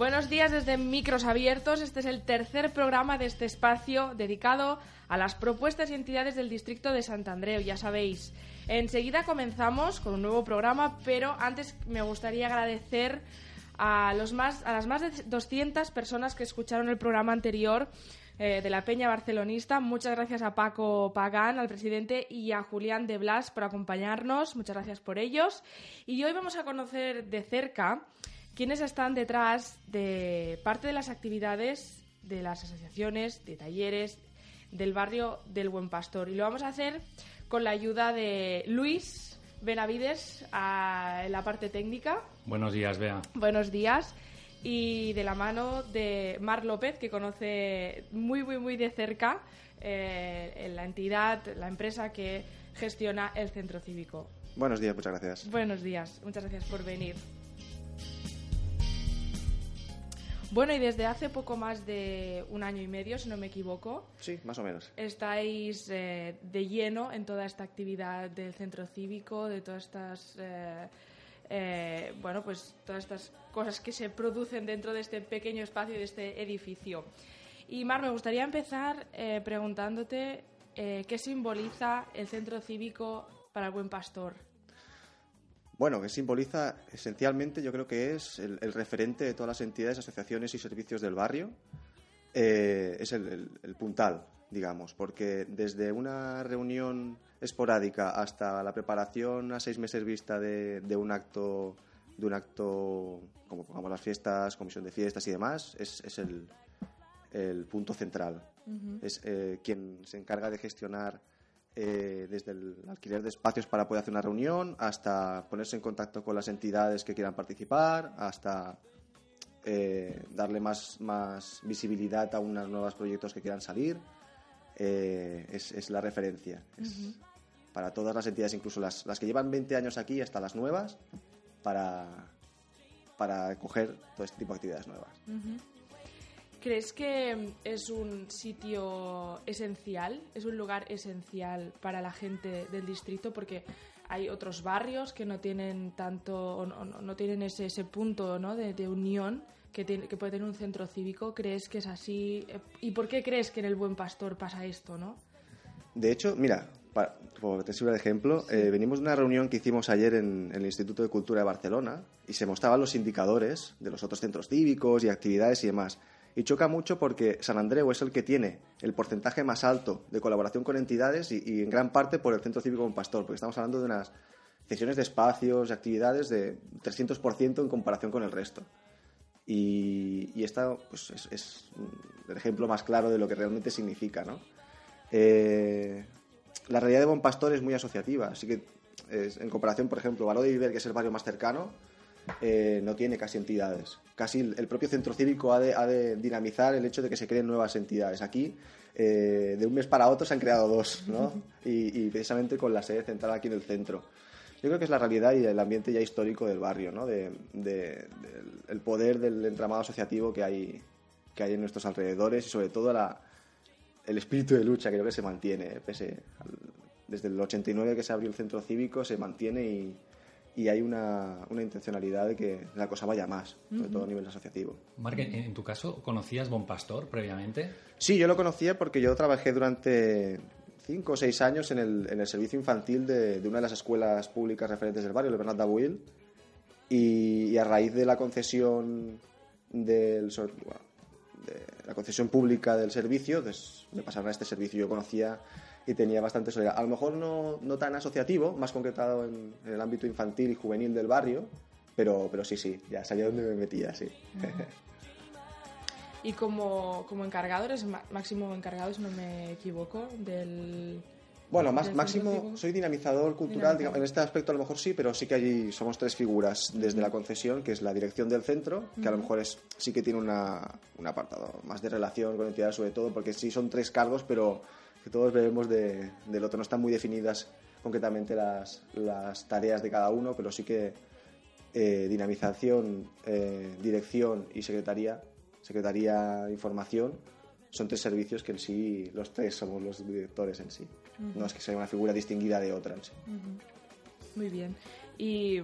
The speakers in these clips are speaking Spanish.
Buenos días desde Micros Abiertos. Este es el tercer programa de este espacio dedicado a las propuestas y entidades del distrito de Santandreu. Ya sabéis, enseguida comenzamos con un nuevo programa, pero antes me gustaría agradecer a, los más, a las más de 200 personas que escucharon el programa anterior eh, de la Peña Barcelonista. Muchas gracias a Paco Pagán, al presidente, y a Julián de Blas por acompañarnos. Muchas gracias por ellos. Y hoy vamos a conocer de cerca quiénes están detrás de parte de las actividades de las asociaciones, de talleres del barrio del Buen Pastor. Y lo vamos a hacer con la ayuda de Luis Benavides en la parte técnica. Buenos días, Bea. Buenos días. Y de la mano de Mar López, que conoce muy, muy, muy de cerca eh, la entidad, la empresa que gestiona el centro cívico. Buenos días, muchas gracias. Buenos días, muchas gracias por venir. Bueno, y desde hace poco más de un año y medio, si no me equivoco. Sí, más o menos. Estáis eh, de lleno en toda esta actividad del centro cívico, de todas estas. Eh, eh, bueno, pues todas estas cosas que se producen dentro de este pequeño espacio, de este edificio. Y Mar, me gustaría empezar preguntándote qué simboliza el centro cívico para el buen pastor. Bueno, que simboliza esencialmente, yo creo que es el, referente de todas las entidades, asociaciones y servicios del barrio. Eh, es el, puntal, digamos, porque desde una reunión esporádica hasta la preparación a seis meses vista de, un acto, de un acto como pongamos las fiestas, comisión de fiestas y demás, es, el, punto central. Es eh, quien se encarga de gestionar eh, desde el alquiler de espacios para poder hacer una reunión, hasta ponerse en contacto con las entidades que quieran participar, hasta eh, darle más, más visibilidad a unos nuevos proyectos que quieran salir. Eh, es, la referencia. Para todas las entidades, incluso las, las, que llevan 20 años aquí hasta las nuevas, para, para coger todo este tipo de actividades nuevas. ¿Crees que es un sitio esencial, es un lugar esencial para la gente del distrito? Porque hay otros barrios que no tienen tanto, no, no tienen ese, ese punto ¿no? de, de unión que, tiene, que puede tener un centro cívico. ¿Crees que es así? ¿Y por qué crees que en el Buen Pastor pasa esto, no? De hecho, mira, para, te sirve de ejemplo, eh, venimos de una reunión que hicimos ayer en, el Instituto de Cultura de Barcelona y se mostraban los indicadores de los otros centros cívicos y actividades y demás. Y choca mucho porque San Andreu es el que tiene el porcentaje más alto de colaboración con entidades y, en gran parte por el Centro Cívico Con Pastor, porque estamos hablando de unas cesiones de espacios y actividades de 300% en comparación con el resto. Y, y esta pues, es, el ejemplo más claro de lo que realmente significa. ¿no? Eh, la realidad de Bon Pastor es muy asociativa, así que en comparación, por ejemplo, Baró de Viver, que es el barrio más cercano, eh, no tiene casi entidades. Casi el propio centro cívico ha de, dinamizar el hecho de que se creen nuevas entidades. Aquí, eh, de un mes para otro, se han creado dos, ¿no? y, precisamente con la sede central aquí en el centro. Yo creo que es la realidad y el ambiente ya histórico del barrio, ¿no? De, el poder del entramado asociativo que hay, que hay en nuestros alrededores y sobre todo la, el espíritu de lucha que creo que se mantiene, pese desde el 89 que se abrió el centro cívico, se mantiene y, y hay una, una, intencionalidad de que la cosa vaya más, sobre todo a nivel asociativo. Marc, en tu caso, ¿conocías Bon Pastor previamente? Sí, yo lo conocía porque yo trabajé durante cinco o seis años en el, en el servicio infantil de, de, una de las escuelas públicas referentes del barrio, el Bernat Dabuil, y, y, a raíz de la concesión del de la concesión pública del servicio, pues, me pasaron a este servicio. Yo conocía y tenía bastante soledad. A lo mejor no, no tan asociativo, más concretado en, el ámbito infantil y juvenil del barrio, pero, pero sí, sí, ya sabía dónde me metía, sí. y como, como encargado, eres máximo encargado, si no me equivoco, del... Bueno, más, máximo, soy dinamizador cultural, digamos, en este aspecto a lo mejor sí, pero sí que allí somos tres figuras desde la concesión, que es la dirección del centro, que a lo mejor es, sí que tiene una, un apartado más de relación con entidades sobre todo, porque sí son tres cargos, pero que todos bebemos de, del otro. No están muy definidas concretamente las, las tareas de cada uno, pero sí que eh, dinamización, eh, dirección y secretaría, secretaría información, son tres servicios que en sí los tres somos los directores en sí. No es que sea una figura distinguida de otra en sí. Muy bien. Y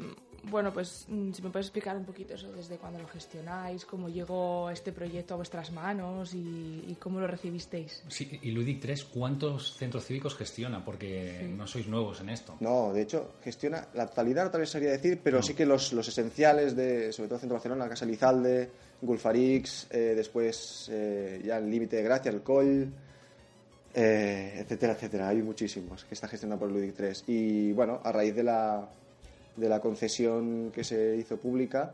bueno, pues mm, si me puedes explicar un poquito eso, desde cuándo lo gestionáis, cómo llegó este proyecto a vuestras manos y, y cómo lo recibisteis. Sí, y Ludic 3, ¿cuántos centros cívicos gestiona? Porque no sois nuevos en esto. No, de hecho, gestiona la totalidad, tal sería decir, pero sí que los, los esenciales de, sobre todo Centro Barcelona, la Casa Lizalde, Gulfarix, eh, después eh, ya el Límite de Gracia, el Coll, eh, etcétera, etcétera. Hay muchísimos que está gestionado por Ludic 3. Y bueno, a raíz de la, de la concesión que se hizo pública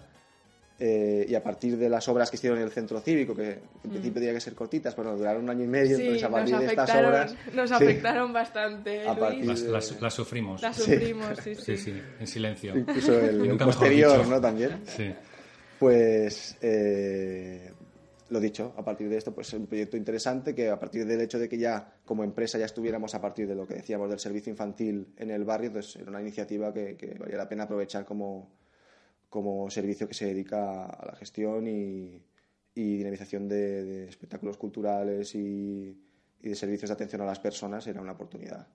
eh, y a partir de las obras que hicieron en el centro cívico, que en principio tenía que ser cortitas, pero no, duraron un año y medio, Sí, entonces a partir de estas obras... nos sí, afectaron bastante, Luis. partir Las, las- las sufrimos. Las sufrimos, sí, sí. Sí, sí, en silencio. incluso el, el posterior. ¿no? También. Sí. Pues eh, lo dicho, a partir de esto, pues es un proyecto interesante que a partir del hecho de que ya como empresa ya estuviéramos a partir de lo que decíamos del servicio infantil en el barrio, entonces era una iniciativa que, valía la pena aprovechar como, como servicio que se dedica a la gestión y, dinamización de, espectáculos culturales y, de servicios de atención a las personas, era una oportunidad.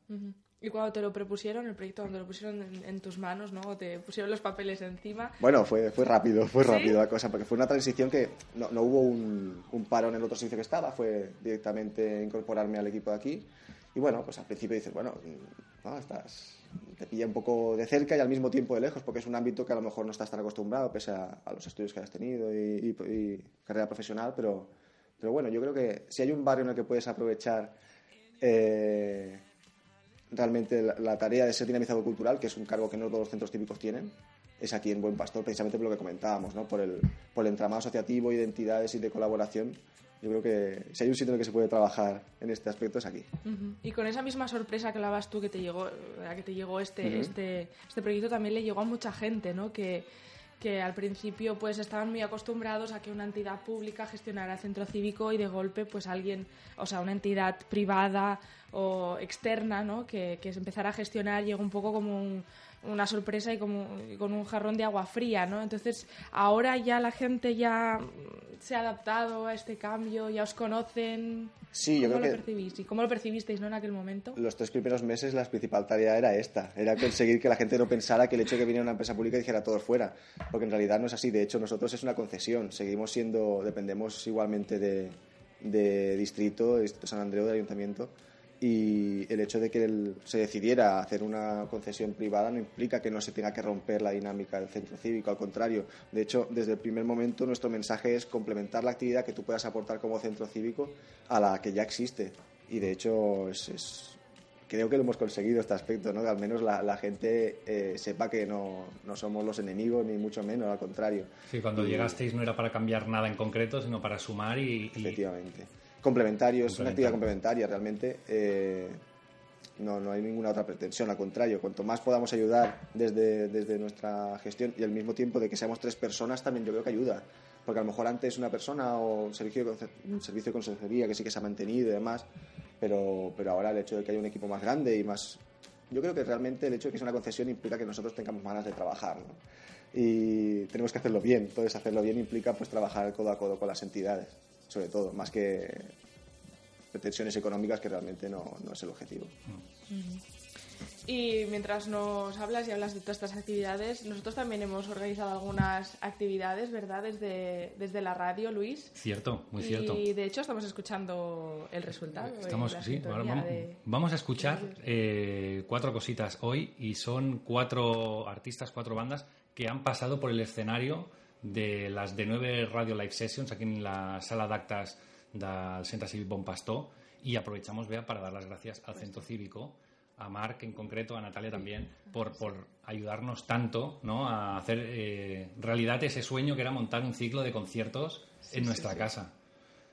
Y cuando te lo propusieron, el proyecto, cuando lo pusieron en, en tus manos, ¿no? O te pusieron los papeles encima. Bueno, fue, fue rápido, fue ¿Sí? rápido la cosa, porque fue una transición que no, no hubo un, un paro en el otro servicio que estaba, fue directamente incorporarme al equipo de aquí. Y bueno, pues al principio dices, bueno, ¿no? Estás, te pilla un poco de cerca y al mismo tiempo de lejos, porque es un ámbito que a lo mejor no estás tan acostumbrado, pese a, a los estudios que has tenido y, y- y carrera profesional, pero, pero bueno, yo creo que si hay un barrio en el que puedes aprovechar eh, realmente la, la tarea de ser dinamizador cultural, que es un cargo que no todos los centros típicos tienen, es aquí en Buen Pastor, precisamente por lo que comentábamos, ¿no? por, el, por el entramado asociativo, identidades y de colaboración. Yo creo que si hay un sitio en el que se puede trabajar en este aspecto es aquí. Y con esa misma sorpresa que hablabas tú que te llegó, a que te llegó este, este, este proyecto también le llegó a mucha gente, ¿no? Que, que al principio pues estaban muy acostumbrados a que una entidad pública gestionara el centro cívico y de golpe pues alguien, o sea, una entidad privada o externa, ¿no? Que, que se empezara a gestionar llegó un poco como un- una sorpresa y como con un jarrón de agua fría, ¿no? Entonces ahora ya la gente ya se ha adaptado a este cambio, ya os conocen. Sí, yo ¿Cómo creo lo que- percibís? ¿Y cómo lo percibisteis, no, en aquel momento? Los tres primeros meses la principal tarea era esta, era conseguir que la gente no pensara que el hecho de que viniera una empresa pública dijera todos fuera, porque en realidad no es así, de hecho nosotros es una concesión, seguimos siendo, dependemos igualmente de, de distrito, de distrito San Andreu, del ayuntamiento, y el hecho de que el- se decidiera hacer una concesión privada no implica que no se tenga que romper la dinámica del centro cívico, al contrario, de hecho desde el primer momento nuestro mensaje es complementar la actividad que tú puedas aportar como centro cívico a la que ya existe, y de hecho es- es creo que lo hemos conseguido este aspecto, ¿no? Que al menos la, la gente eh, sepa que no, no somos los enemigos, ni mucho menos, al contrario. Sí, cuando Y- llegasteis no era para cambiar nada en concreto, sino para sumar y... y- Efectivamente. Complementario, es una actividad complementaria, realmente. eh, no, no hay ninguna otra pretensión, al contrario, cuanto más podamos ayudar desde, desde nuestra gestión y al mismo tiempo de que seamos tres personas, también yo creo que ayuda. Porque a lo mejor antes una persona o servicio de, un servicio de consejería que sí que se ha mantenido y demás, pero, pero ahora el hecho de que haya un equipo más grande y más... Yo creo que realmente el hecho de que sea una concesión implica que nosotros tengamos ganas de trabajar, ¿no? Y tenemos que hacerlo bien. Entonces, hacerlo bien implica pues trabajar codo a codo con las entidades, sobre todo, más que pretensiones económicas que realmente no, no es el objetivo. Y mientras nos hablas y hablas de todas estas actividades, nosotros también hemos organizado algunas actividades, ¿verdad? Desde, desde la radio, Luis. Cierto, muy y cierto. de hecho estamos escuchando el resultado. y Estamos, sí, ahora vamos, de- vamos a escuchar eh, cuatro cositas hoy y son cuatro artistas, cuatro bandas que han pasado por el escenario de las de nueve Radio Live Sessions aquí en la sala d'actes del Centre Cívic Bon Pastor y aprovechamos, Bea, para dar las gracias al Centro Cívico, a Marc en concreto, a Natalia también, por, por ayudarnos tanto ¿no? a hacer eh, realidad ese sueño que era montar un ciclo de conciertos en nuestra casa.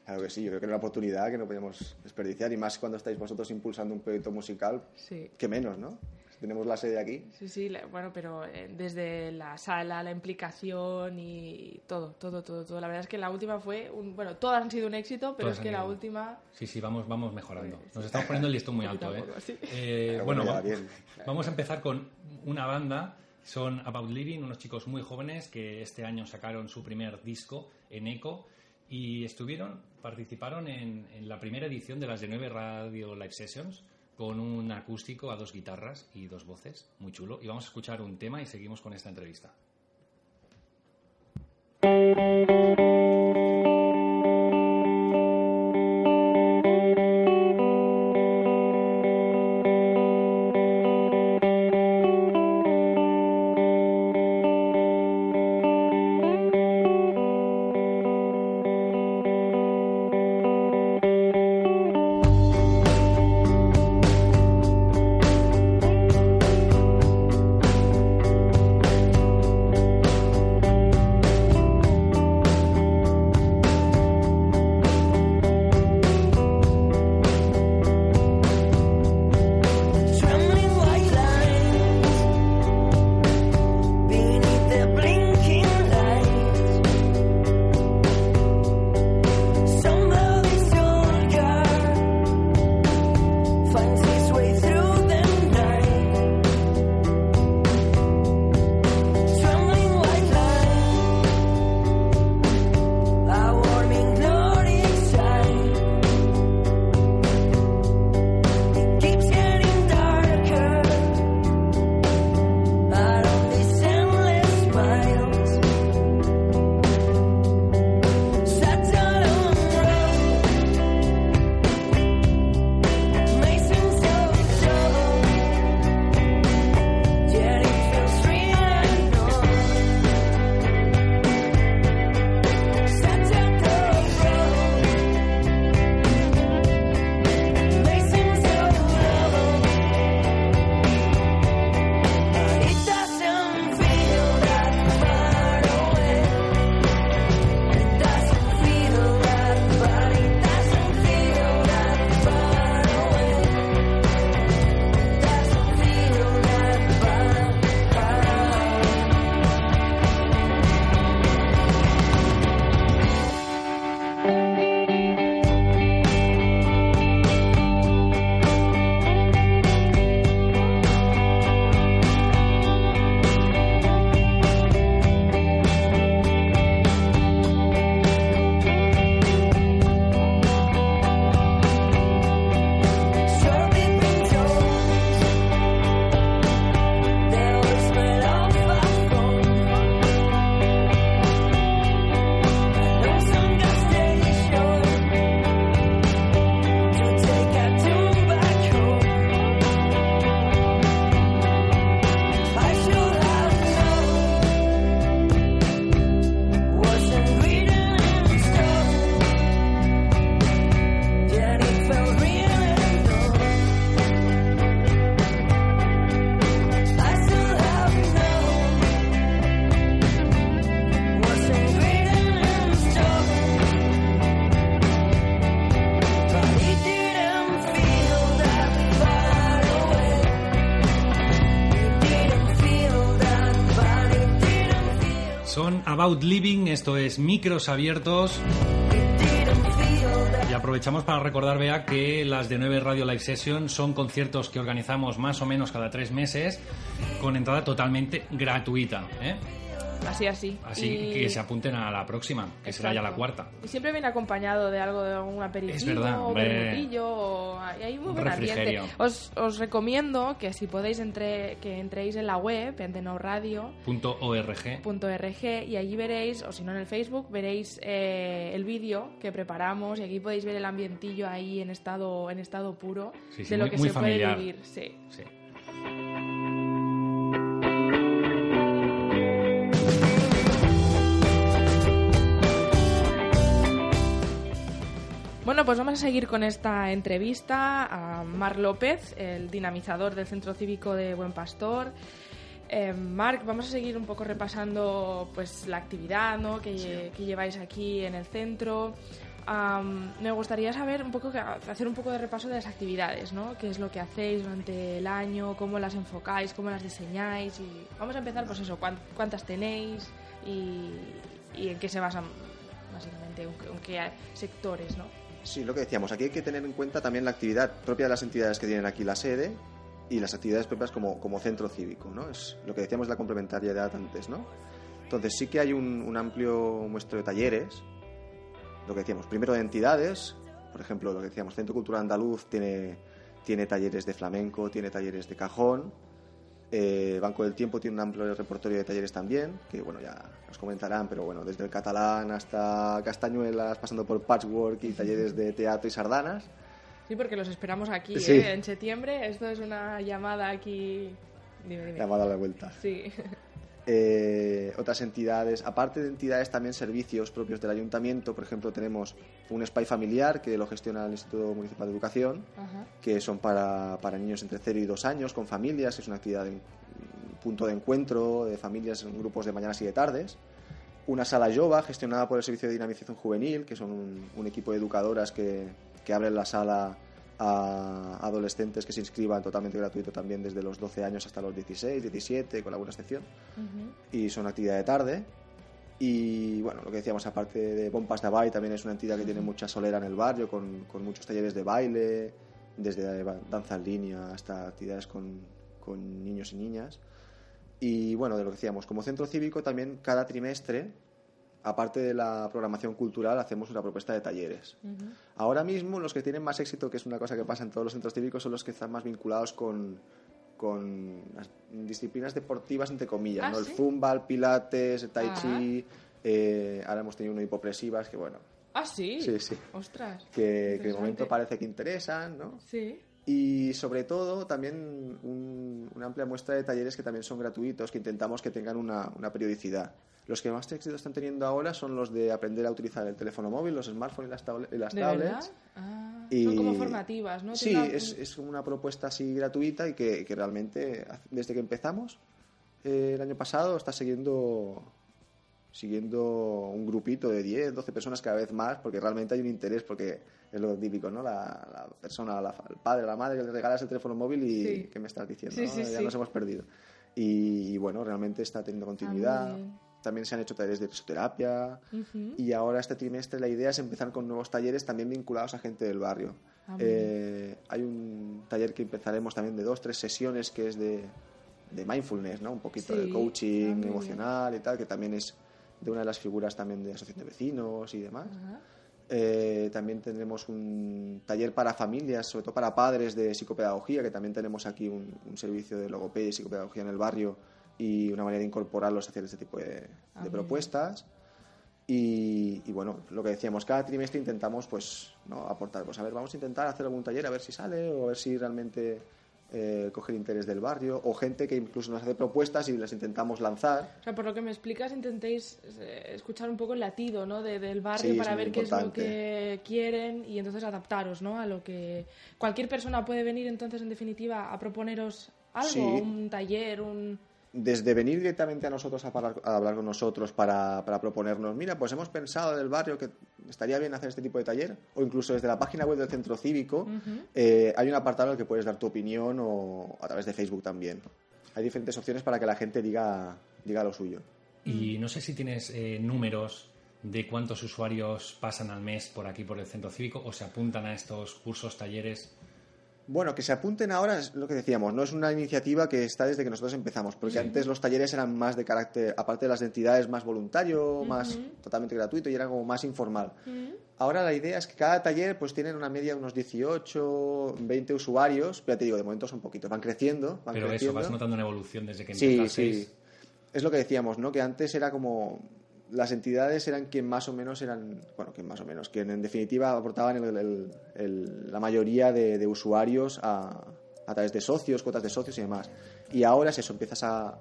Claro que sí, yo creo que era una oportunidad que no podemos desperdiciar y más cuando estáis vosotros impulsando un proyecto musical, Sí. que menos, ¿no? Tenemos la sede aquí. Sí, sí, la- bueno, pero eh, desde la sala, la implicación y todo, todo, todo, todo. La verdad es que la última fue, un, bueno, todas han sido un éxito, pero Todas es que la ido. última... Sí, sí, vamos, vamos mejorando. Pues, Nos estamos poniendo el listón muy alto, ¿eh? poco, sí. Eh, bueno, va- bien. vamos a empezar con una banda. Son About Living, unos chicos muy jóvenes que este año sacaron su primer disco en Eco y estuvieron, participaron en, en la primera edición de las de 9 Radio Live Sessions con un acústico a dos guitarras y dos voces, muy chulo. Y vamos a escuchar un tema y seguimos con esta entrevista. About Living, esto es Micros Abiertos. Y aprovechamos para recordar, vea, que las de 9 Radio Live Session son conciertos que organizamos más o menos cada tres meses con entrada totalmente gratuita. ¿eh? Así, así. Así que se apunten a la próxima, que será ya la cuarta. Y siempre viene acompañado de algo, de algún aperitivo, es verdad, o o... hay muy buen ambiente. Os, os recomiendo que si podéis entre, que entréis en la web, en .org. y allí veréis, o si no en el Facebook, veréis eh, el vídeo que preparamos y aquí podéis ver el ambientillo ahí en estado, en estado puro de lo que se puede vivir. Sí. sí. Bueno, pues vamos a seguir con esta entrevista a Marc López, el dinamizador del Centro Cívico de Buen Pastor. Eh, Marc, vamos a seguir un poco repasando pues la actividad ¿no? que, lleváis aquí en el centro. me gustaría saber un poco, hacer un poco de repaso de las actividades, ¿no? ¿Qué es lo que hacéis durante el año? ¿Cómo las enfocáis? ¿Cómo las diseñáis? Y vamos a empezar, pues eso, cuántas tenéis y, en qué se basan, básicamente, en qué sectores, ¿no? Sí, lo que decíamos, aquí hay que tener en cuenta también la actividad propia de las entidades que tienen aquí la sede y las actividades propias como, como centro cívico, ¿no? Es lo que decíamos la complementariedad antes, ¿no? Entonces sí que hay un, amplio muestro de talleres, lo que decíamos, primero de entidades, por ejemplo, lo que decíamos, Centro Cultural Andaluz tiene, tiene talleres de flamenco, tiene talleres de cajón, Eh, Banco del Tiempo tiene un amplio repertorio de talleres también, que bueno, ya nos comentarán, pero bueno, desde el catalán hasta castañuelas, pasando por patchwork y talleres de teatro y sardanas. Sí, porque los esperamos aquí ¿eh? en septiembre. Esto es una llamada aquí. Llamada a la vuelta. Sí. Eh, otras entidades, aparte de entidades, también servicios propios del ayuntamiento. Por ejemplo, tenemos un SPY familiar que lo gestiona el Instituto Municipal de Educación, que son para, para, niños entre 0 y 2 años con familias, es una actividad de punto de encuentro de familias en grupos de mañanas y de tardes. Una sala yoga gestionada por el Servicio de Dinamización Juvenil, que son un, equipo de educadoras que, que abren la sala a adolescentes que se inscriban totalmente gratuito también desde los 12 años hasta los 16, 17, con alguna excepción. Y son actividad de tarde. Y bueno, lo que decíamos, aparte de Bompas de Baile, también es una entidad que tiene mucha solera en el barrio, con, con muchos talleres de baile, desde danza en línea hasta actividades con, con niños y niñas. Y bueno, de lo que decíamos, como centro cívico también cada trimestre aparte de la programación cultural, hacemos una propuesta de talleres. Ahora mismo, los que tienen más éxito, que es una cosa que pasa en todos los centros cívicos, son los que están más vinculados con, con las disciplinas deportivas, entre comillas, ¿Ah, ¿no? El zumba, el pilates, el tai chi, eh, ahora hemos tenido uno hipopresivas, que bueno... Ah, sí. Sí, sí. Ostras. Que, que de momento parece que interesan, ¿no? Sí. Y sobre todo también una amplia muestra de talleres que también son gratuitos, que intentamos que tengan una, una periodicidad. Los que más éxito están teniendo ahora son los de aprender a utilizar el teléfono móvil, los smartphones y las, tablets. Ah, son como formativas, ¿no? Sí, es, es una propuesta así gratuita y que, que realmente desde que empezamos eh, el año pasado está siguiendo siguiendo un grupito de 10, 12 personas cada vez más, porque realmente hay un interés, porque es lo típico, ¿no? La, persona, el padre, la madre que le regalas el teléfono móvil y ¿qué me estás diciendo? ya nos hemos perdido. Y, bueno, realmente está teniendo continuidad. Ah, también se han hecho talleres de risoterapia y ahora este trimestre la idea es empezar con nuevos talleres también vinculados a gente del barrio. Ah, eh, hay un taller que empezaremos también de dos, tres sesiones que es de, de mindfulness, ¿no? Un poquito de coaching ah, emocional y tal, que también es de una de las figuras también de asociación de vecinos y demás. Eh, también tendremos un taller para familias, sobre todo para padres de psicopedagogía, que también tenemos aquí un, un servicio de logopedia y psicopedagogía en el barrio y una manera de incorporarlos hacia este tipo de, ah, propuestas. Y, bueno, lo que decíamos, cada trimestre intentamos pues ¿no? aportar, pues a ver, vamos a intentar hacer algún taller a ver si sale o a ver si realmente eh, coge el interés del barrio o gente que incluso nos hace propuestas y las intentamos lanzar. O sea, por lo que me explicas, intentéis eh, escuchar un poco el latido ¿no? del barrio para ver qué es lo que quieren y entonces adaptaros ¿no? a lo que... Cualquier persona puede venir entonces, en definitiva, a proponeros algo, un taller, un desde venir directamente a nosotros a, hablar con nosotros para, proponernos, mira, pues hemos pensado del barrio que estaría bien hacer este tipo de taller, o incluso desde la página web del centro cívico, eh, hay un apartado en el que puedes dar tu opinión o a través de Facebook también. Hay diferentes opciones para que la gente diga, diga lo suyo. Y no sé si tienes eh, números de cuántos usuarios pasan al mes por aquí, por el centro cívico, o se apuntan a estos cursos, talleres. Bueno, que se apunten ahora es lo que decíamos, no es una iniciativa que está desde que nosotros empezamos, porque antes los talleres eran más de carácter, aparte de las entidades, más voluntario, más totalmente gratuito y era como más informal. Ahora la idea es que cada taller pues tienen una media de unos 18, 20 usuarios, pero ya te digo, de momento son poquitos, van creciendo. Van pero eso, vas notando una evolución desde que empezaste. Sí, sí. Es lo que decíamos, ¿no? Que antes era como las entidades eran quien más o menos eran, bueno, quien más o menos, quien en definitiva aportaban la mayoría de, usuarios a, través de socios, cuotas de socios y demás. Y ahora es eso, empiezas a,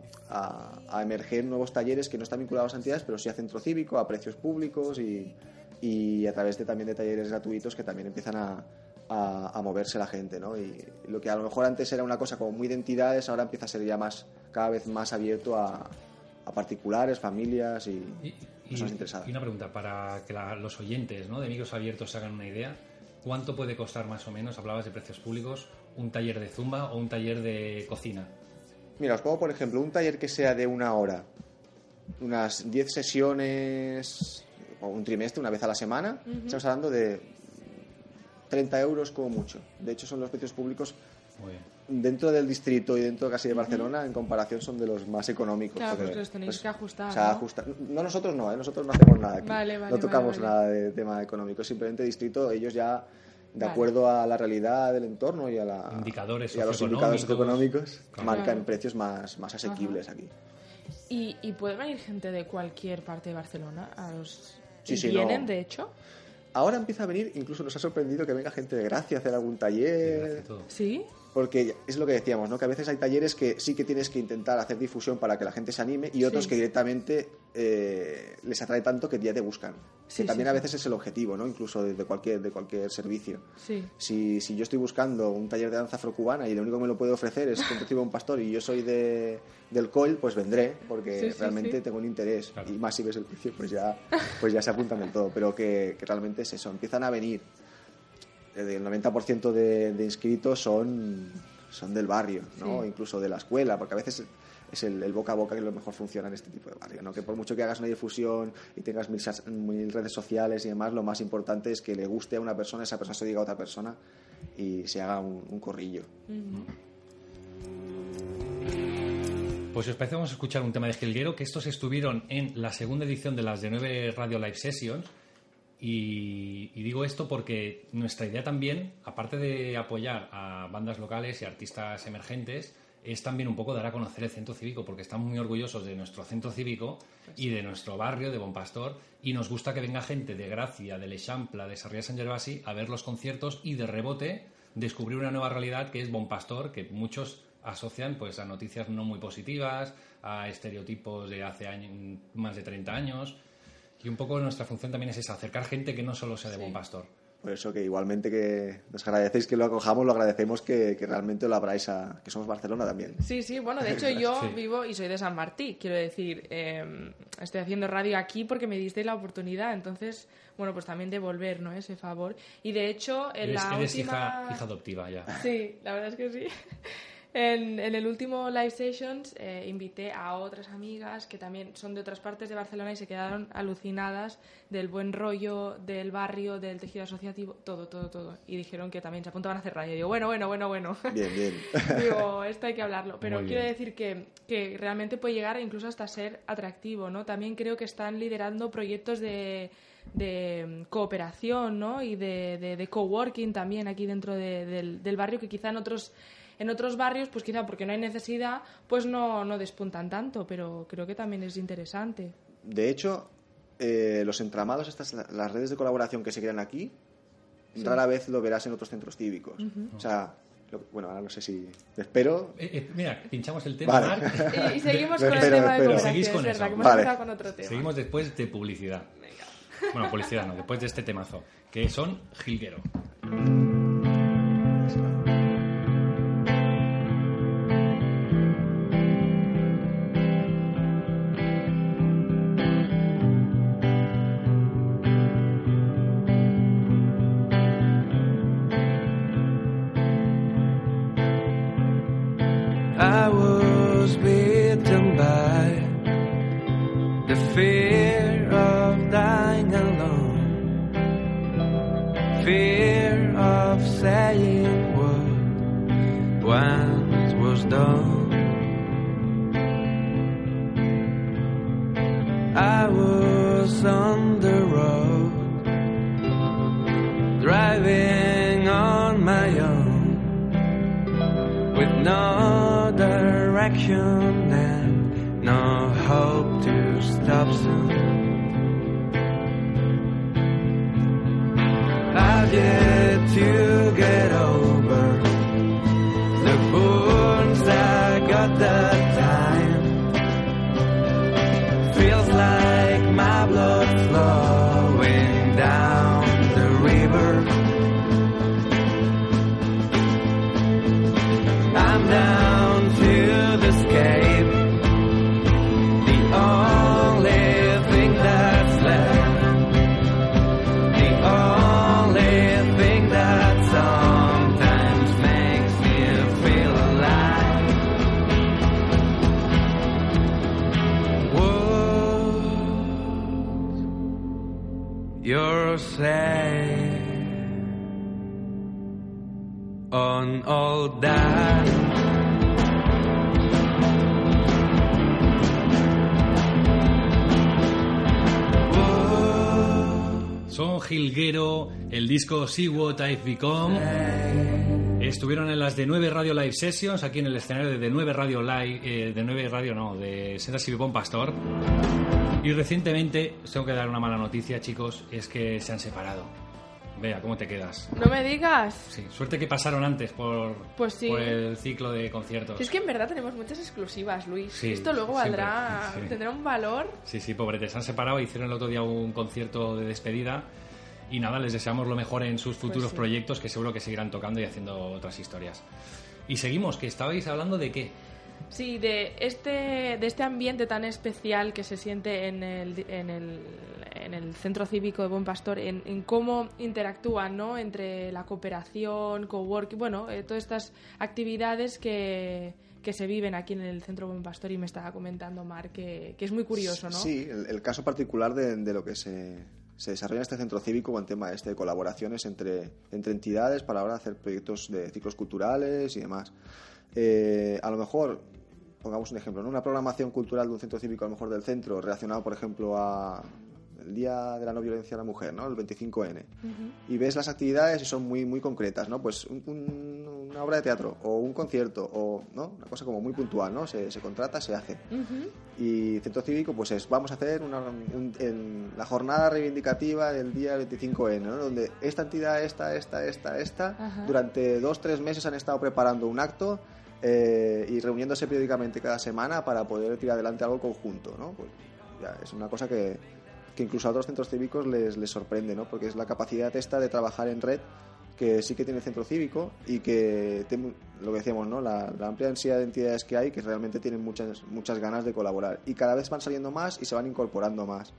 emerger nuevos talleres que no están vinculados a entidades, pero sí a centro cívico, a precios públicos y, a través de, también de talleres gratuitos que también empiezan a, moverse la gente, ¿no? Y lo que a lo mejor antes era una cosa como muy de entidades, ahora empieza a ser ya más, cada vez más abierto a, a particulares, familias y, personas interesadas. Y una pregunta, para que los oyentes ¿no? de micros abiertos se hagan una idea, ¿cuánto puede costar más o menos, hablabas de precios públicos, un taller de zumba o un taller de cocina? Mira, os pongo por ejemplo un taller que sea de una hora, unas 10 sesiones o un trimestre, una vez a la semana, estamos hablando de 30 euros como mucho. De hecho, son los precios públicos dentro del distrito y dentro casi de Barcelona, en comparación, son de los más económicos. Claro, pues los tenéis pues, que ajustar. ¿no? nosotros no, ¿eh? nosotros no hacemos nada aquí. no tocamos nada de tema económico, simplemente distrito, ellos ya de Vale. acuerdo a la realidad del entorno y a, la, Indicadores y a los indicadores socioeconómicos. Claro. marcan precios más, más asequibles aquí. ¿Y, y puede venir gente de cualquier parte de Barcelona? A los... Sí, ¿Y sí, ¿Vienen, no. de hecho? Ahora empieza a venir, incluso nos ha sorprendido que venga gente de Gracia a hacer algún taller. ¿Sí? Porque es lo que decíamos, ¿no? Que a veces hay talleres que sí que tienes que intentar hacer difusión para que la gente se anime y otros Sí. que directamente eh, les atrae tanto que ya te buscan. Sí, que también sí, a sí. veces es el objetivo, ¿no? Incluso de, de cualquier, de cualquier servicio. Sí. Si, si yo estoy buscando un taller de danza afrocubana y lo único que me lo puede ofrecer es que reciba un pastor y yo soy de, del COL, pues vendré, porque Sí, sí, realmente sí. tengo un interés. Claro. Y más si ves el precio, pues ya, pues ya se apuntan del todo. Pero que, que realmente es eso, empiezan a venir. Eh, El 90% de, de inscritos son, son del barrio, ¿no? Sí. incluso de la escuela, porque a veces es el, el boca a boca que lo mejor funciona en este tipo de barrio. ¿no? Que por mucho que hagas una difusión y tengas mil, mil redes sociales y demás, lo más importante es que le guste a una persona, esa persona se diga a otra persona y se haga un, un corrillo. Pues si os parece, vamos a escuchar un tema de Gilguero, que estos estuvieron en la segunda edición de las de 9 Radio Live Sessions. Y, y digo esto porque nuestra idea también, aparte de apoyar a bandas locales y artistas emergentes, es también un poco dar a conocer el centro cívico, porque estamos muy orgullosos de nuestro centro cívico y de nuestro barrio, de Bonpastor, y nos gusta que venga gente de Gracia, de L'Eixample, de Sarriá Sant Gervasi a ver los conciertos y de rebote descubrir una nueva realidad que es Bonpastor, que muchos asocian pues a noticias no muy positivas, a estereotipos de hace año- más de 30 años. Y un poco nuestra función también es esa, acercar gente que no solo sea de Buen Pastor. Por eso que igualmente que nos agradecéis que lo acojamos, lo agradecemos que, que realmente lo abráis a... que somos Barcelona también. Sí, sí, bueno, de hecho yo Sí. vivo y soy de San Martí, quiero decir, eh, estoy haciendo radio aquí porque me disteis la oportunidad, entonces, bueno, pues también devolver, ¿no? Ese favor. Y de hecho, en Eres, la eres última... hija, hija adoptiva ya. Sí, la verdad es que sí. En, en el último Live Sessions eh, invité a otras amigas que también son de otras partes de Barcelona y se quedaron alucinadas del buen rollo, del barrio, del tejido asociativo, todo, todo, todo. Y dijeron que también se apuntaban a hacer radio. Digo, bueno, bueno, bueno, bueno. Bien, bien. Digo, esto hay que hablarlo. Pero Muy quiero bien. decir que, que realmente puede llegar incluso hasta ser atractivo, ¿no? También creo que están liderando proyectos de, de cooperación, ¿no? Y de, de, de coworking también aquí dentro de- del, del barrio que quizá en otros en otros barrios, pues quizá porque no hay necesidad, pues no, no despuntan tanto, pero creo que también es interesante. De hecho, eh, los entramados, estas, la- las redes de colaboración que se crean aquí, rara vez lo verás en otros centros cívicos. O sea, bueno, ahora no sé si... Espero... Eh, eh, mira, pinchamos el tema, Vale. Y, y seguimos con espero, el tema de Seguís con es verdad, que Vale. con otro tema. Seguimos después de publicidad. Bueno, publicidad no, después de este temazo, que son Gilguero. Fear of saying what once was done. I was on the road, driving on my own with no direction and no hope to stop soon. Son Gilguero, el disco See What I've Become. Estuvieron en las de 9 Radio Live Sessions, aquí en el escenario de, de 9 Radio Live, eh, de 9 Radio no, de Senda Silvipón Pastor. Y recientemente, os tengo que dar una mala noticia, chicos, es que se han separado. Vea, ¿cómo te quedas? No me digas. Sí, suerte que pasaron antes por, Pues sí. por el ciclo de conciertos. Si es que en verdad tenemos muchas exclusivas, Luis. Sí, Esto luego siempre, valdrá, sí. tendrá un valor. Sí, sí, pobretes, se han separado, hicieron el otro día un concierto de despedida y nada, les deseamos lo mejor en sus futuros Pues sí. proyectos que seguro que seguirán tocando y haciendo otras historias. Y seguimos, que estabais hablando de qué. Sí, de este, de este ambiente tan especial que se siente en el, en el, en el Centro Cívico de Buen Pastor, en, en cómo interactúan ¿no? entre la cooperación, coworking, bueno, eh, todas estas actividades que, que se viven aquí en el Centro Buen Pastor y me estaba comentando Mar que, que es muy curioso, ¿no? Sí, el, el caso particular de, de lo que se, se desarrolla en este centro cívico con tema este de colaboraciones entre, entre entidades para ahora hacer proyectos de ciclos culturales y demás. Eh, a lo mejor, pongamos un ejemplo, ¿no? una programación cultural de un centro cívico, a lo mejor del centro, relacionado, por ejemplo, a el Día de la No Violencia a la Mujer, ¿no? el 25N. Y ves las actividades y son muy, muy concretas, ¿no? Pues un- un- una obra de teatro o un concierto o ¿no? una cosa como muy puntual, ¿no? Se, se contrata, se hace. Ujú. Y Centro Cívico, pues es, vamos a hacer una, un- en la jornada reivindicativa del día 25N, ¿no? donde esta entidad, esta, esta, esta, esta, Ajá. durante dos, tres meses han estado preparando un acto eh, y reuniéndose periódicamente cada semana para poder tirar adelante algo conjunto, ¿no? Pues ya, es una cosa que, que incluso a otros centros cívicos les, les sorprende, ¿no? Porque es la capacidad esta de trabajar en red que sí que tiene el centro cívico y que lo que decíamos, ¿no? La, la amplia densidad de entidades que hay que realmente tienen muchas, muchas ganas de colaborar y cada vez van saliendo más y se van incorporando más.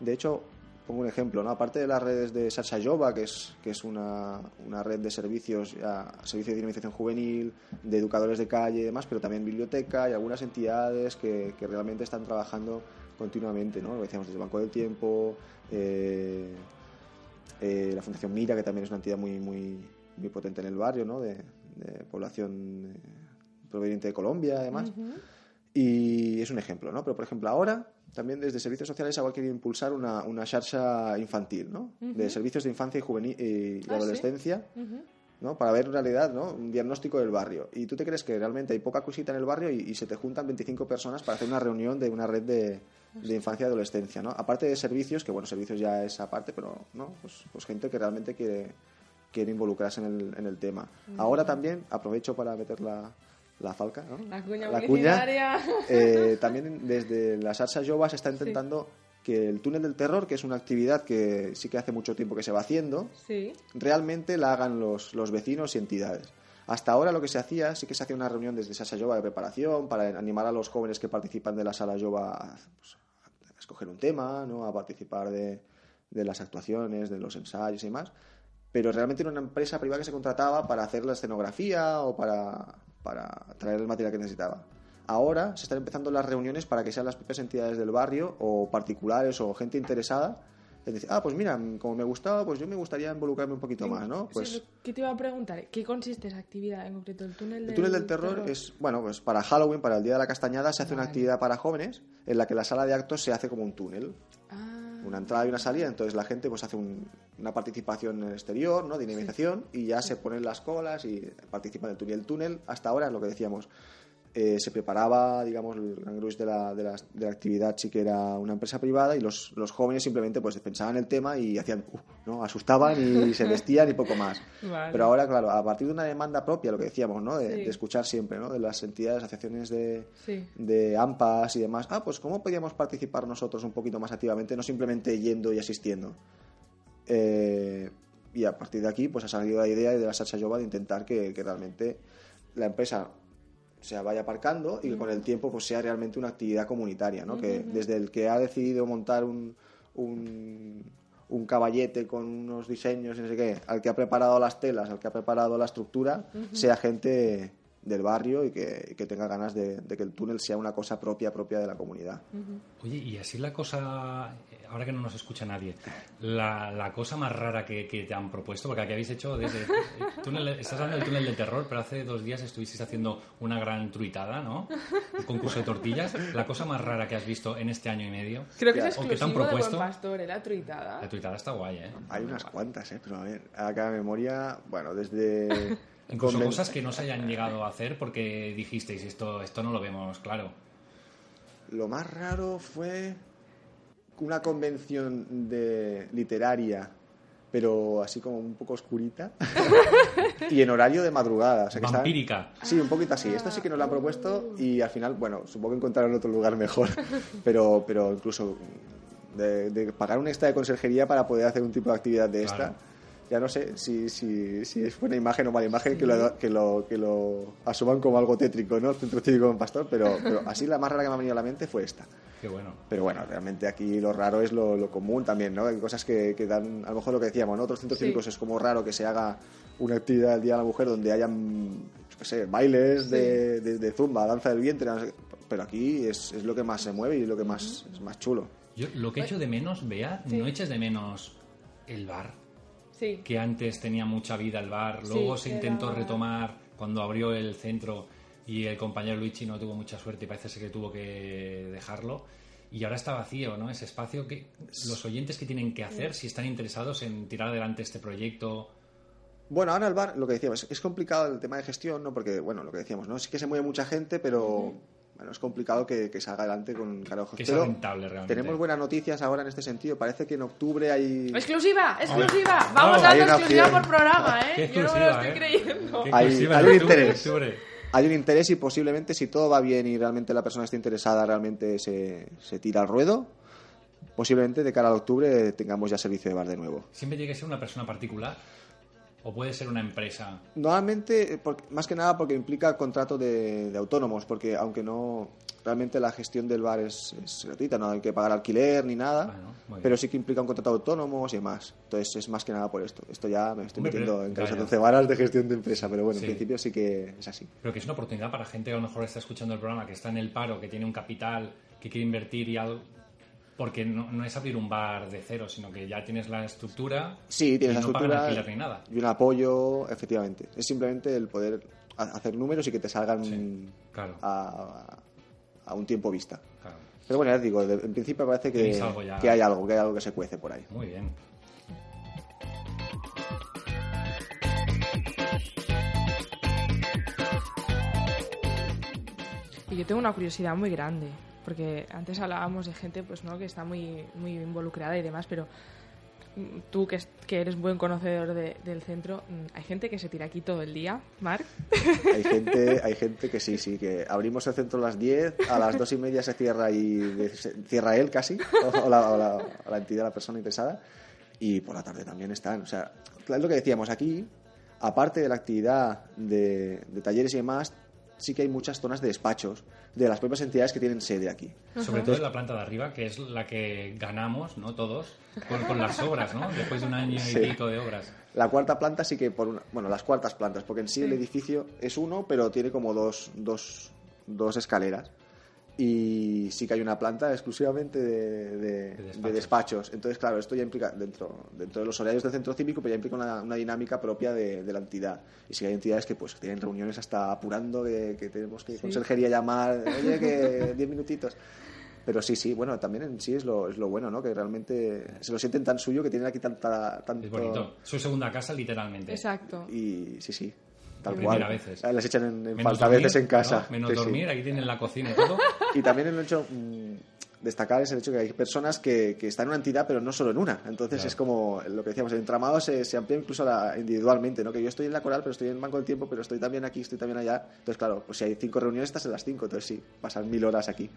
De hecho, pongo un ejemplo, ¿no? Aparte de las redes de Sarsayova, que es, que es una, una red de servicios, ya, servicio de dinamización juvenil, de educadores de calle y demás, pero también biblioteca y algunas entidades que, que realmente están trabajando continuamente, ¿no? Lo decíamos desde Banco del Tiempo, eh, eh, la Fundación Mira, que también es una entidad muy, muy, muy potente en el barrio, ¿no? De, de población eh, proveniente de Colombia, además. Y es un ejemplo, ¿no? Pero, por ejemplo, ahora también desde Servicios Sociales ha querido impulsar una, una xarxa infantil, ¿no? De servicios de infancia y, juvenil, y Ah, ¿sí? adolescencia, Ujú. ¿no? Para ver en realidad, ¿no? Un diagnóstico del barrio. Y tú te crees que realmente hay poca cosita en el barrio y, y se te juntan 25 personas para hacer una reunión de una red de, de infancia y adolescencia, ¿no? Aparte de servicios, que bueno, servicios ya es aparte, pero, ¿no? Pues, pues gente que realmente quiere, quiere involucrarse en el, en el tema. Ahora también, aprovecho para meter la, la falca, ¿no? La cuña La publicitaria. eh, también desde la Salsa Jova se está intentando que el túnel del terror, que es una actividad que sí que hace mucho tiempo que se va haciendo, Sí. realmente la hagan los, los vecinos y entidades. Hasta ahora lo que se hacía, sí que se hacía una reunión desde Salsa Jova de preparación para animar a los jóvenes que participan de la Sala Jova a, pues, a escoger un tema, ¿no? a participar de, de las actuaciones, de los ensayos y demás. Pero realmente era una empresa privada que se contrataba para hacer la escenografía o para, para traer el material que necesitaba. Ahora se están empezando las reuniones para que sean las propias entidades del barrio o particulares o gente interesada. Es decir, ah, pues mira, como me gustaba, pues yo me gustaría involucrarme un poquito más, ¿no? Pues que te iba a preguntar, ¿qué consiste esa actividad en concreto? El túnel del, el túnel del terror, es, bueno, pues para Halloween, para el Día de la Castañada, se hace una Vale. actividad para jóvenes en la que la sala de actos se hace como un túnel. Ah, Una entrada y una salida, entonces la gente pues hace un- una participación en el exterior, ¿no? Dinamización, y ya se ponen las colas y participan en el túnel. El túnel, hasta ahora, lo que decíamos, eh, se preparaba, digamos, el gran de la, de, la, de la actividad sí que era una empresa privada y los, los jóvenes simplemente pues pensaban el tema y hacían, uh, ¿no? Asustaban y se vestían y poco más. Vale. Pero ahora, claro, a partir de una demanda propia, lo que decíamos, ¿no? De, Sí. de escuchar siempre, ¿no? De las entidades, asociaciones de, Sí. de AMPAs y demás. Ah, pues ¿cómo podíamos participar nosotros un poquito más activamente, no simplemente yendo y asistiendo? Eh, y a partir de aquí, pues ha salido la idea de la Salsa Jova de intentar que, que realmente la empresa se vaya aparcando y que con el tiempo pues sea realmente una actividad comunitaria, ¿no? Que desde el que ha decidido montar un, un, un caballete con unos diseños y no sé qué, al que ha preparado las telas, al que ha preparado la estructura, sea gente del barrio y que, y que tenga ganas de, de que el túnel sea una cosa propia propia de la comunidad. Oye, y así la cosa, ahora que no nos escucha nadie, la, la cosa más rara que, que te han propuesto, porque aquí habéis hecho desde... el túnel- estás hablando del túnel de terror, pero hace dos días estuvisteis haciendo una gran truitada, ¿no? Un concurso de tortillas. La cosa más rara que has visto en este año y medio. Creo que es ¿O qué te han exclusivo de Buen propuesto? Pastor, ¿eh? la truitada. La truitada está guay, ¿eh? Hay unas cuantas, ¿eh? Pero a ver, acá memoria, bueno, desde... Incluso conven- cosas que no se hayan llegado a hacer porque dijisteis, esto, esto no lo vemos claro. Lo más raro fue una convención de literaria, pero así como un poco oscurita, y en horario de madrugada. O sea que Vampírica. Sí, un poquito así. Esto sí que nos lo han propuesto y al final, bueno, supongo que encontraron otro lugar mejor, pero, pero incluso de, de pagar un extra de conserjería para poder hacer un tipo de actividad de esta. Claro. Ya no sé si, si, si es buena imagen o mala imagen que, lo, que, lo, que lo asuman como algo tétrico, ¿no? El centro cívico en Pastor, pero, pero así la más rara que me ha venido a la mente fue esta. Qué bueno. Pero bueno, realmente aquí lo raro es lo, lo común también, ¿no? Hay cosas que, que dan, a lo mejor lo que decíamos, ¿no? Otros centros Sí. cívicos es como raro que se haga una actividad del Día de la Mujer donde hayan, yo qué sé, bailes de, de- de zumba, danza del vientre, no sé qué. pero aquí es, es lo que más se mueve y lo que más es más chulo. Yo lo que echo de menos, Bea, Sí. no eches de menos el bar. Sí. que antes tenía mucha vida el bar, luego Sí, se era- intentó retomar cuando abrió el centro y el compañero Luigi no tuvo mucha suerte y parece ser que tuvo que dejarlo. Y ahora está vacío, ¿no? Ese espacio que los oyentes que tienen que hacer si están interesados en tirar adelante este proyecto. Bueno, ahora el bar, lo que decíamos, es complicado el tema de gestión, ¿no? Porque, bueno, lo que decíamos, ¿no? Sí que se mueve mucha gente, pero, bueno, es complicado que, que salga adelante con carajos. Que sea rentable realmente. Tenemos buenas noticias ahora en este sentido. Parece que en octubre hay... ¡Exclusiva! ¡Exclusiva! Vamos Oh, dando exclusiva opción. por programa, ¿eh? Yo no me lo estoy ¿eh? creyendo. Qué Hay- hay un octubre, interés. Hay un interés y posiblemente si todo va bien y realmente la persona está interesada realmente se, se tira al ruedo, posiblemente de cara a octubre tengamos ya servicio de bar de nuevo. Siempre tiene que ser una persona particular o puede ser una empresa. Normalmente, eh, más que nada porque implica contrato de, de autónomos, porque aunque no, realmente la gestión del bar es, es gratuita, no hay que pagar alquiler ni nada, Bueno, bien. pero sí que implica un contrato de autónomos y demás. Entonces es más que nada por esto. Esto ya me estoy metiendo en ya. de varas de gestión de empresa, pero bueno, Sí. en principio sí que es así. Pero que es una oportunidad para gente que a lo mejor está escuchando el programa, que está en el paro, que tiene un capital, que quiere invertir y algo. Porque no, no es abrir un bar de cero, sino que ya tienes la estructura. Sí, tienes y la no estructura alquiler ni nada. y un apoyo, efectivamente. Es simplemente el poder ha- hacer números y que te salgan Sí, claro. a, a un tiempo vista. Claro. Pero bueno, ya digo, de- en principio parece que, ya. que hay algo, que hay algo que se cuece por ahí. Muy bien. Y yo tengo una curiosidad muy grande, porque antes hablábamos de gente pues no que está muy, muy involucrada y demás, pero tú que, que eres buen conocedor de- del centro, mm, ¿hay gente que se tira aquí todo el día, Marc? Hay gente, hay gente que sí, sí, que abrimos el centro a las 10, a las 2 y media se cierra y se cierra él casi, o, la, o la- la entidad, la persona interesada, y por la tarde también están. O sea, es lo que decíamos aquí, aparte de la actividad de talleres y demás, sí que hay muchas zonas de despachos de las propias entidades que tienen sede aquí. Sobre todo en la planta de arriba, que es la que ganamos, ¿no? Todos, con, con las obras, ¿no? Después de un año Sí. y pico de obras. La cuarta planta sí que por una, bueno, las cuartas plantas, porque en sí, el edificio es uno, pero tiene como dos, dos, dos escaleras. Y sí que hay una planta exclusivamente de, de- de despachos. despachos. Entonces, claro, esto ya implica, dentro, dentro de los horarios del centro cívico, pues ya implica una, una dinámica propia de, de la entidad. Y sí que hay entidades que pues tienen reuniones hasta apurando, que, que tenemos que conserjería llamar, oye, que diez minutitos. Pero sí, sí, bueno, también en sí es lo, es lo bueno, ¿no? Que realmente se lo sienten tan suyo que tienen aquí tanta, tanto... Es bonito. Su segunda casa, literalmente. Exacto. Y sí, sí, tal La cual. veces. Ah, Las echan en, falta a dormir, veces en casa. ¿no? Menos Sí, sí. dormir, aquí tienen la cocina y todo. Y también el hecho mm, destacar es el hecho que hay personas que, que están en una entidad pero no solo en una. Entonces Claro. es como lo que decíamos, el entramado se, se amplía incluso la- individualmente, ¿no? Que yo estoy en la coral pero estoy en el Banco del Tiempo, pero estoy también aquí, estoy también allá. Entonces claro, pues si hay cinco reuniones estás en las cinco, entonces sí, pasan mil horas aquí.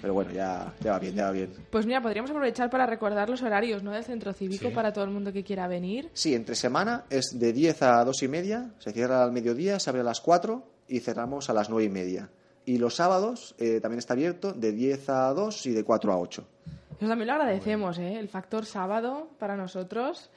Pero bueno, ya, ya va bien, ya va bien. Pues mira, podríamos aprovechar para recordar los horarios ¿no? del centro cívico Sí. para todo el mundo que quiera venir. Sí, entre semana es de 10 a 2 y media, se cierra al mediodía, se abre a las 4 y cerramos a las 9 y media. Y los sábados eh, también está abierto de 10 a 2 y de 4 a 8. Eso también lo agradecemos, ¿eh? el factor sábado para nosotros.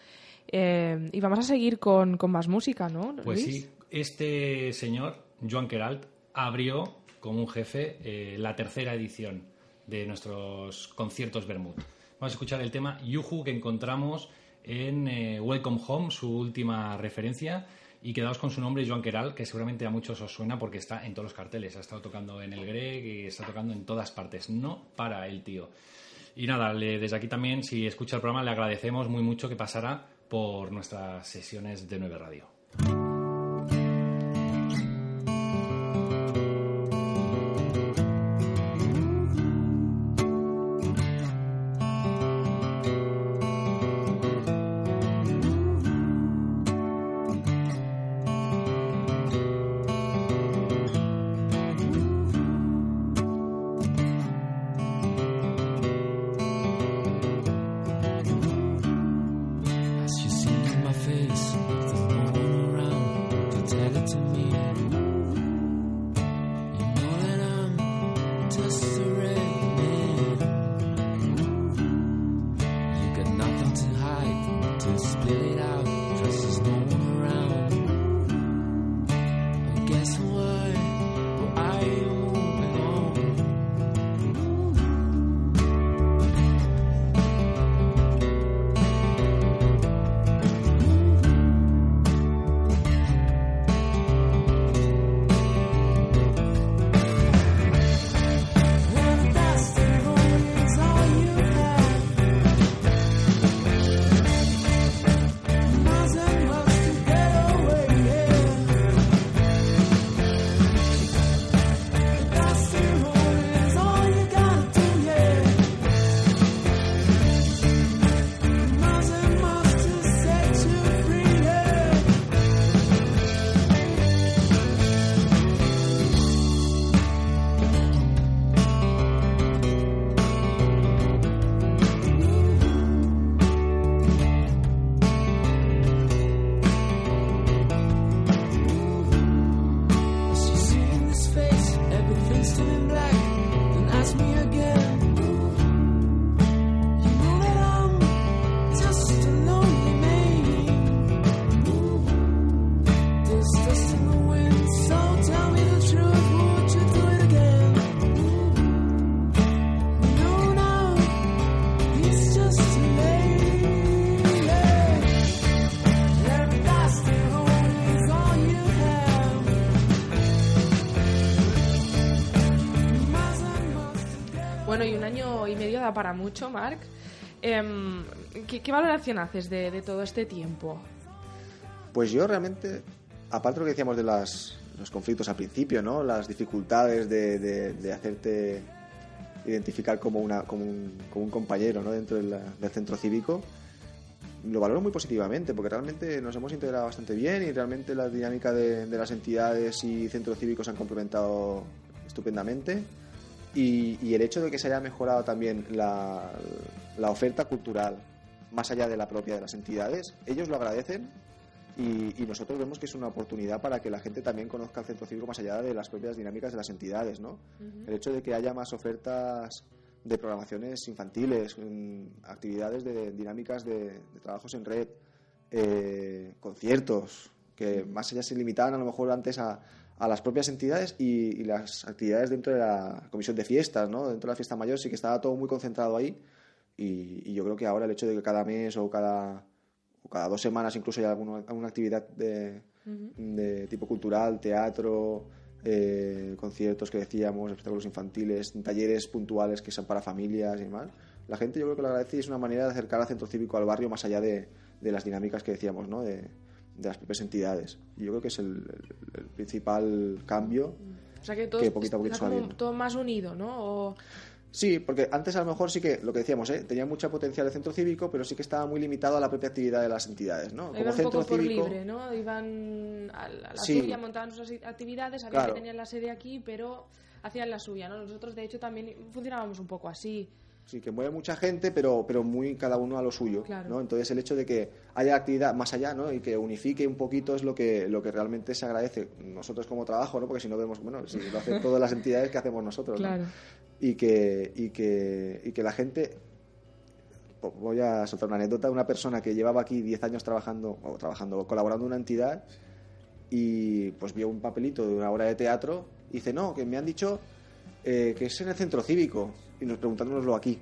Eh, y vamos a seguir con, con más música, ¿no? Pues sí, este señor, Joan Queralt, abrió como un jefe eh, la tercera edición de nuestros conciertos Bermud. Vamos a escuchar el tema Yuhu que encontramos en eh, Welcome Home, su última referencia. Y quedaos con su nombre, Joan Queral, que seguramente a muchos os suena porque está en todos los carteles. Ha estado tocando en el Greg y está tocando en todas partes. No para el tío. Y nada, le- desde aquí también, si escucha el programa, le agradecemos muy mucho que pasara por nuestras sesiones de 9 Radio. Da para mucho, Marc. Em, ¿qué, qué valoración haces de, de todo este tiempo? Pues yo realmente, aparte de lo que decíamos de las, los conflictos al principio, ¿no? Las dificultades de, de- de hacerte identificar como, una, como, un, como un compañero ¿no? dentro de la- del centro cívico, lo valoro muy positivamente porque realmente nos hemos integrado bastante bien y realmente la dinámica de, de las entidades y centros cívicos se han complementado estupendamente. Y, y el hecho de que se haya mejorado también la, la oferta cultural más allá de la propia de las entidades, ellos lo agradecen y, y nosotros vemos que es una oportunidad para que la gente también conozca el centro cívico más allá de las propias dinámicas de las entidades, ¿no? El hecho de que haya más ofertas de programaciones infantiles, mm, actividades de dinámicas de, de trabajos en red, eh, conciertos, que más allá se limitaban a lo mejor antes a, a las propias entidades y, y las actividades dentro de la comisión de fiestas, ¿no? Dentro de la fiesta mayor sí que estaba todo muy concentrado ahí y, y yo creo que ahora el hecho de que cada mes o cada, o cada dos semanas incluso haya alguna, alguna actividad de, de tipo cultural, teatro, eh, conciertos que decíamos, espectáculos infantiles, talleres puntuales que son para familias y demás. La gente yo creo que lo agradece y es una manera de acercar al centro cívico al barrio más allá de, de las dinámicas que decíamos, ¿no? De, de las propias entidades. Y yo creo que es el, el- el principal cambio. O sea que todo Que poquito a poquito está como todo más unido, ¿no? O- Sí, porque antes a lo mejor sí que, lo que decíamos, ¿eh? tenía mucha potencial el centro cívico, pero sí que estaba muy limitado a la propia actividad de las entidades, ¿no? iban un centro por cívico, libre, ¿no? Iban a la, a la Sí. suya, montaban sus actividades, sabían Claro. que tenían la sede aquí, pero hacían la suya, ¿no? Nosotros, de hecho, también funcionábamos un poco así. Sí, que mueve mucha gente, pero, pero muy cada uno a lo suyo. Claro. ¿no? Entonces, el hecho de que haya actividad más allá ¿no? y que unifique un poquito es lo que, lo que realmente se agradece. Nosotros como trabajo, ¿no? porque si no vemos, bueno, si lo hacen todas las entidades que hacemos nosotros. Y, que, y, que, y que la gente. Voy a soltar una anécdota. Una persona que llevaba aquí 10 años trabajando, o trabajando, colaborando en una entidad, y pues vio un papelito de una obra de teatro y dice, no, que me han dicho eh, que es en el centro cívico y nos preguntándonoslo aquí.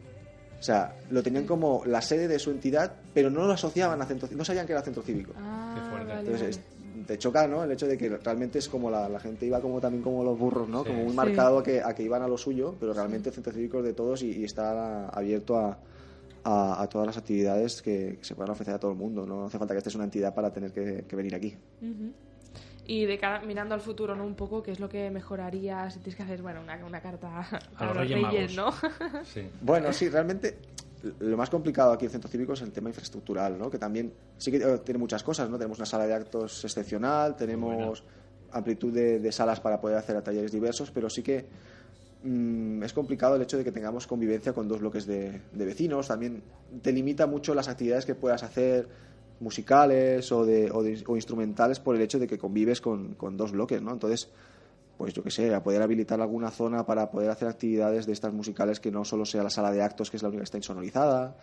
O sea, lo tenían como la sede de su entidad, pero no lo asociaban a centro no sabían que era centro cívico. Ah, Qué fuerte. vale, Entonces te choca, ¿no? El hecho de que realmente es como la, la gente iba como también como los burros, ¿no? Sí. Como muy Sí. marcado a que, a que iban a lo suyo, pero realmente el centro cívico es de todos y, y está abierto a, a, a todas las actividades que, que se puedan ofrecer a todo el mundo. No hace falta que estés una entidad para tener que, que venir aquí. Y de cara, mirando al futuro, ¿no? Un poco, ¿qué es lo que mejoraría si tienes que hacer, bueno, una, una carta a, los los Reyes reyes, ¿no? Sí. Bueno, sí, realmente lo más complicado aquí en Centro Cívico es el tema infraestructural, ¿no? Que también sí que eh, tiene muchas cosas, ¿no? Tenemos una sala de actos excepcional, tenemos amplitud de, de salas para poder hacer talleres diversos, pero sí que mm, es complicado el hecho de que tengamos convivencia con dos bloques de, de vecinos. También te limita mucho las actividades que puedas hacer musicales o, de, o, de- o instrumentales por el hecho de que convives con, con dos bloques, ¿no? Entonces, pues yo qué sé, a poder habilitar alguna zona para poder hacer actividades de estas musicales que no solo sea la sala de actos, que es la única que insonorizada,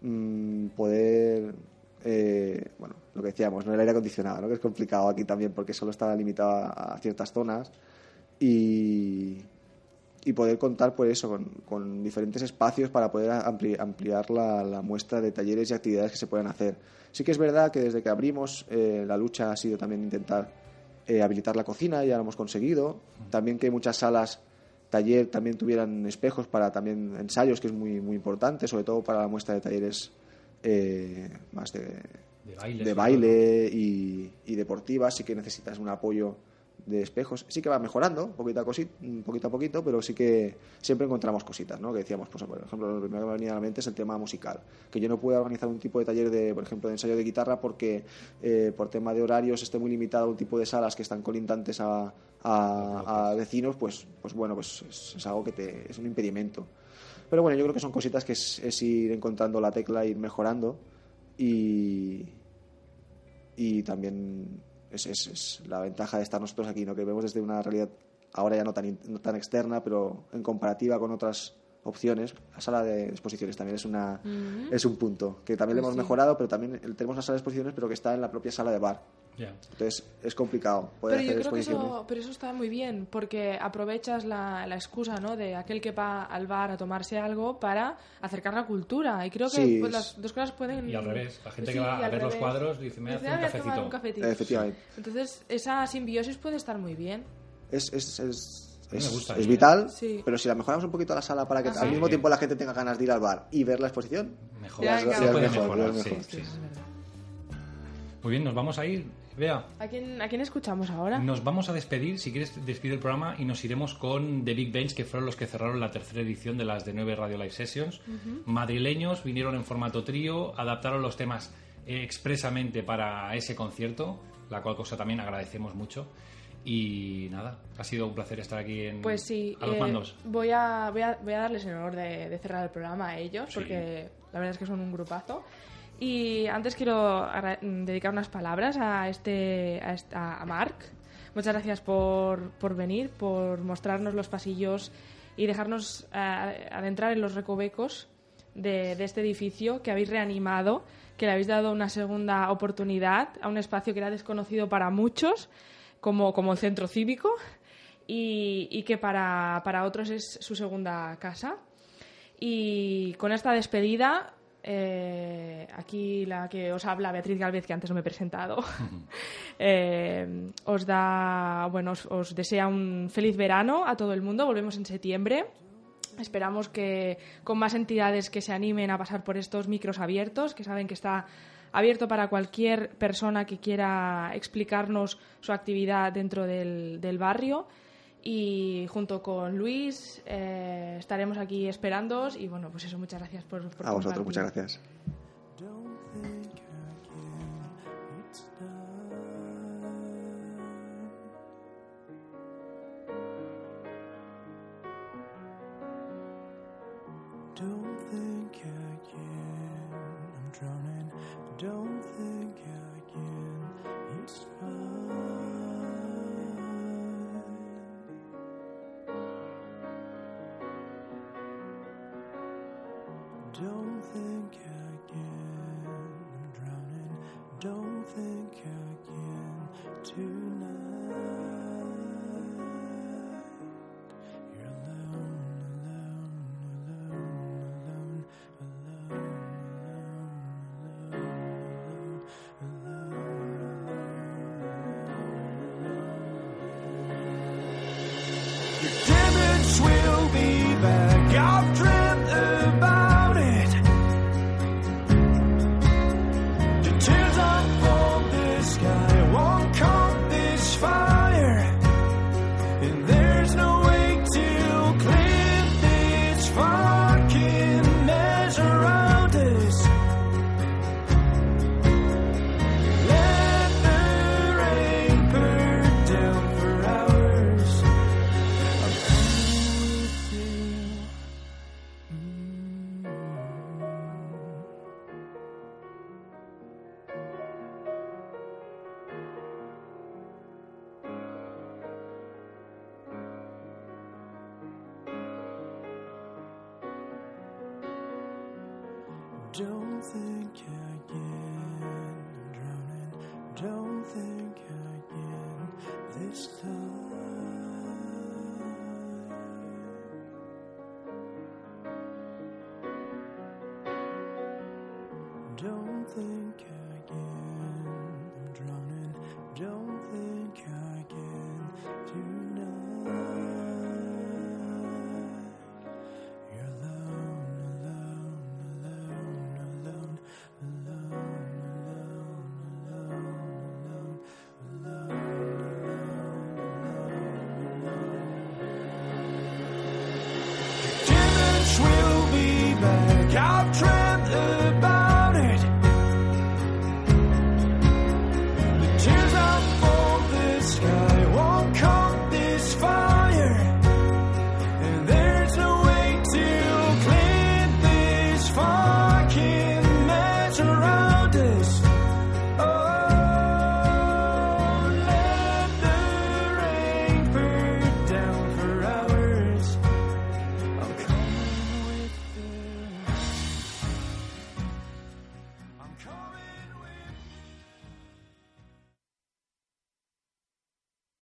mm, poder, eh, bueno, lo que decíamos, ¿no? el aire acondicionado, ¿no? que es complicado aquí también porque solo está limitado a, ciertas zonas y, y poder contar por eso con, con diferentes espacios para poder ampli- ampliar la, la muestra de talleres y actividades que se pueden hacer. Sí que es verdad que desde que abrimos eh, la lucha ha sido también intentar eh, habilitar la cocina, ya lo hemos conseguido. También que muchas salas taller también tuvieran espejos para también ensayos, que es muy, muy importante, sobre todo para la muestra de talleres eh, más de, De baile. de baile y, y deportivas, sí que necesitas un apoyo de espejos. Sí que va mejorando, poquito a, cosi- poquito a poquito, pero sí que siempre encontramos cositas, ¿no? Que decíamos, pues, por ejemplo, lo primero que me venía a la mente es el tema musical. Que yo no puedo organizar un tipo de taller, de, por ejemplo, de ensayo de guitarra porque eh, por tema de horarios esté muy limitado a un tipo de salas que están colindantes a, a- a vecinos, pues, pues bueno, pues es, es algo que te, es un impedimento. Pero bueno, yo creo que son cositas que es, es ir encontrando la tecla, ir mejorando y, y también es, es- es la ventaja de estar nosotros aquí, ¿no? que vemos desde una realidad ahora ya no tan, no tan externa, pero en comparativa con otras opciones, la sala de exposiciones también es una es un punto que también le Pues hemos sí. mejorado, pero también tenemos una sala de exposiciones, pero que está en la propia sala de bar. Entonces es complicado poder Pero yo hacer creo que eso, pero eso está muy bien, porque aprovechas la, la excusa ¿no? de aquel que va al bar a tomarse algo para acercar la cultura. Y creo que Sí, pues, es- las dos cosas pueden... Y al revés, la gente Sí, que va a ver los cuadros dice, me Dice, hace un "Ah, voy a cafecito. un cafetito". Efectivamente. Entonces, esa simbiosis puede estar muy bien. es, es, es, me es- gusta, es ¿eh? vital, Sí. pero si la mejoramos un poquito la sala para que Ah, al sí. mismo tiempo la gente tenga ganas de ir al bar y ver la exposición, Mejor. Mejorar, ya es sí, mejor. sí. Sí, es verdad. Muy bien, nos vamos a ir. Vea, ¿A quién, ¿A quién escuchamos ahora? nos vamos a despedir. Si quieres, despide el programa y nos iremos con The Big Bench, que fueron los que cerraron la tercera edición de las de 9 Radio Live Sessions. Madrileños vinieron en formato trío, adaptaron los temas eh, expresamente para ese concierto, la cual cosa también agradecemos mucho. Y nada, ha sido un placer estar aquí en, Pues sí, a los eh, mandos. voy, a, voy, a, voy a darles el honor de, de cerrar el programa a ellos, Sí. porque la verdad es que son un grupazo. Y antes quiero mm, dedicar unas palabras a, este, a, esta- Marc. Muchas gracias por, por venir, por mostrarnos los pasillos y dejarnos eh, adentrar en los recovecos de, de este edificio que habéis reanimado, que le habéis dado una segunda oportunidad a un espacio que era desconocido para muchos, como, como el centro cívico, y, y que para, para otros es su segunda casa. Y con esta despedida, eh, aquí la que os habla, Beatriz Galvez, que antes no me he presentado, eh, os da, bueno, os, os desea un feliz verano a todo el mundo. Volvemos en septiembre. Esperamos que con más entidades que se animen a pasar por estos micros abiertos, que saben que está abierto para cualquier persona que quiera explicarnos su actividad dentro del, del barrio. Y junto con Luis eh, estaremos aquí esperándoos. Y bueno, pues eso, muchas gracias por, por a vosotros, muchas gracias. Don't think again, it's done. Don't think again, I'm drowning. Don't think again this time.